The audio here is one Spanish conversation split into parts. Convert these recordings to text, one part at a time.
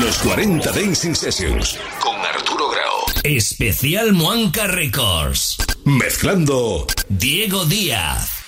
Los 40 Dancing Sessions con Arturo Grau. Especial Muanca Records. Mezclando Diego Díaz.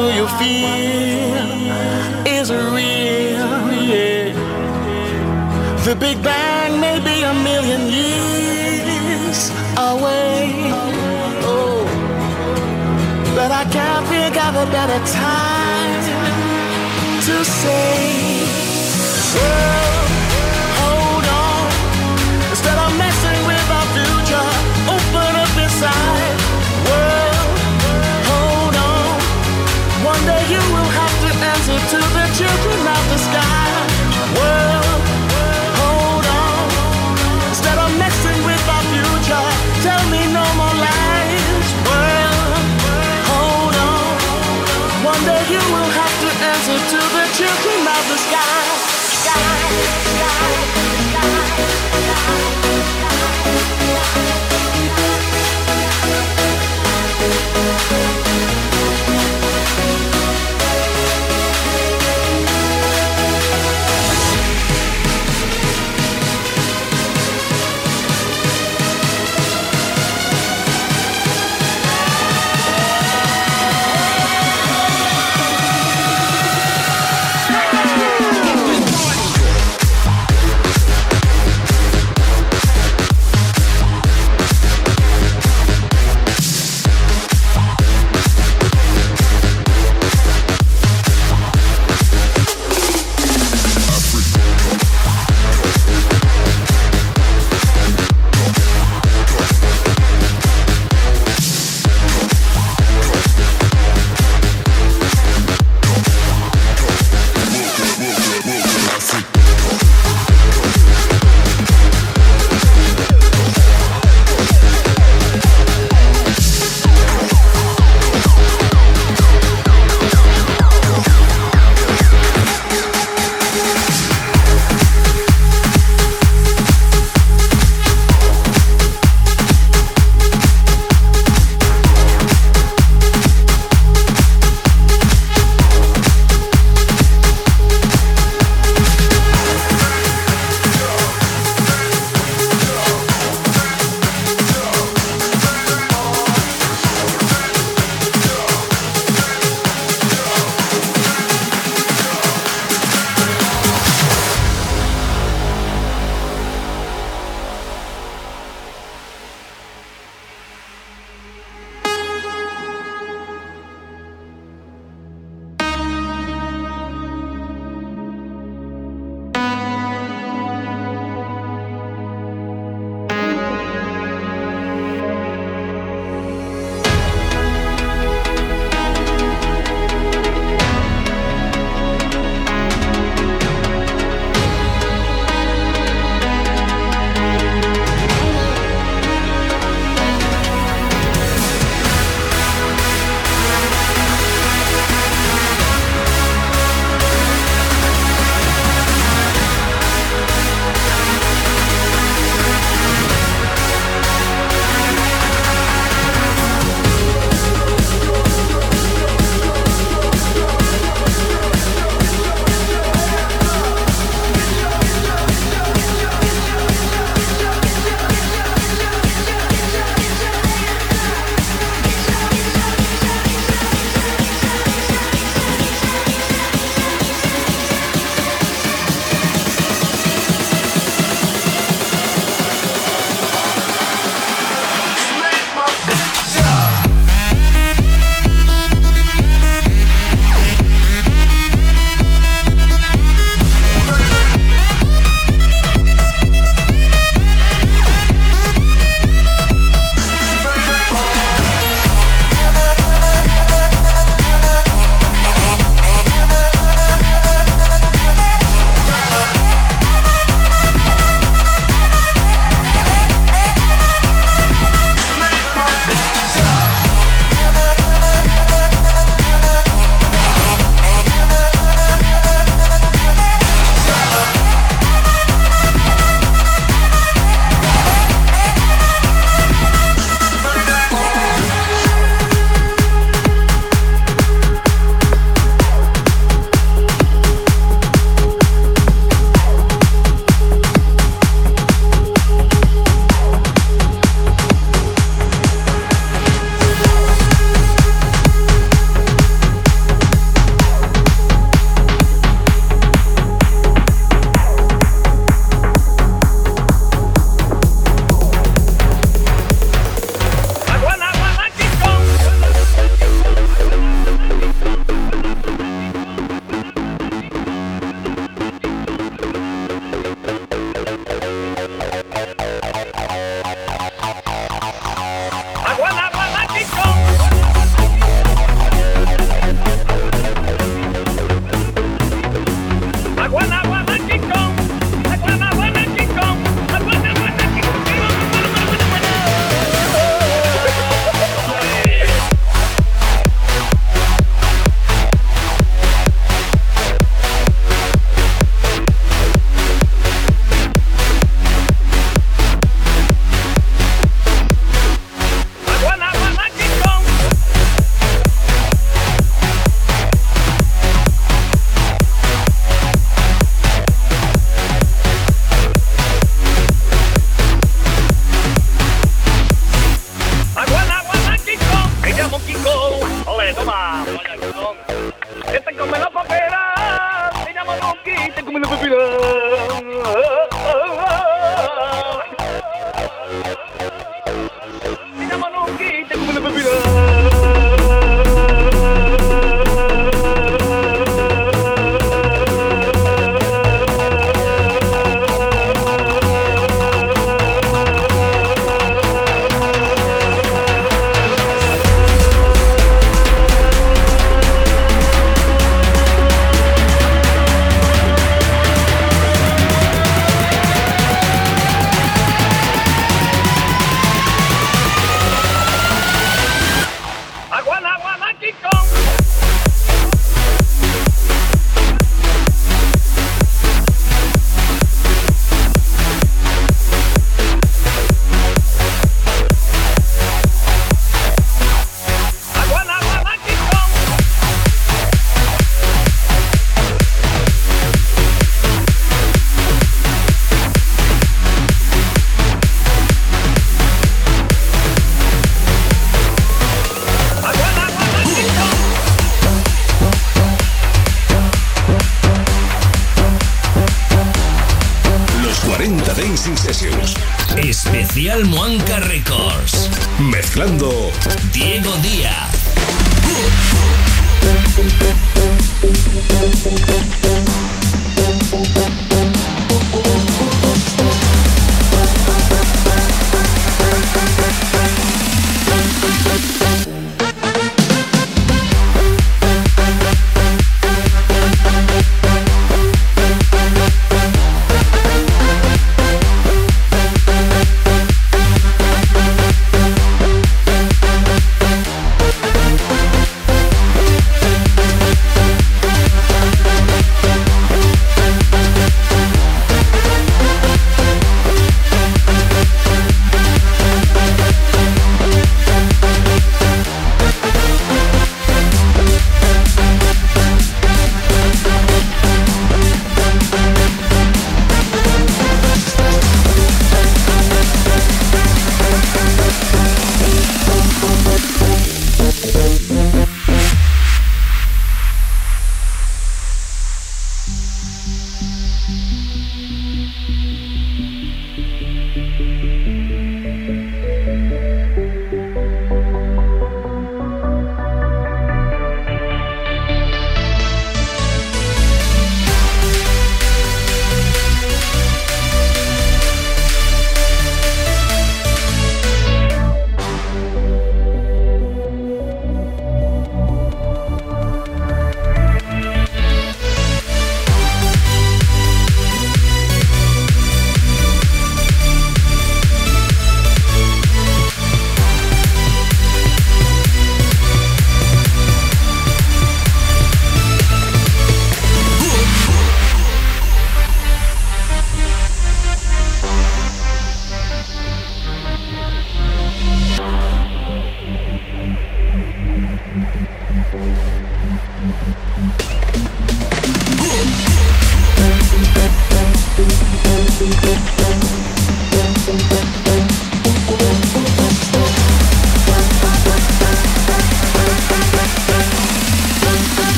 Do you feel?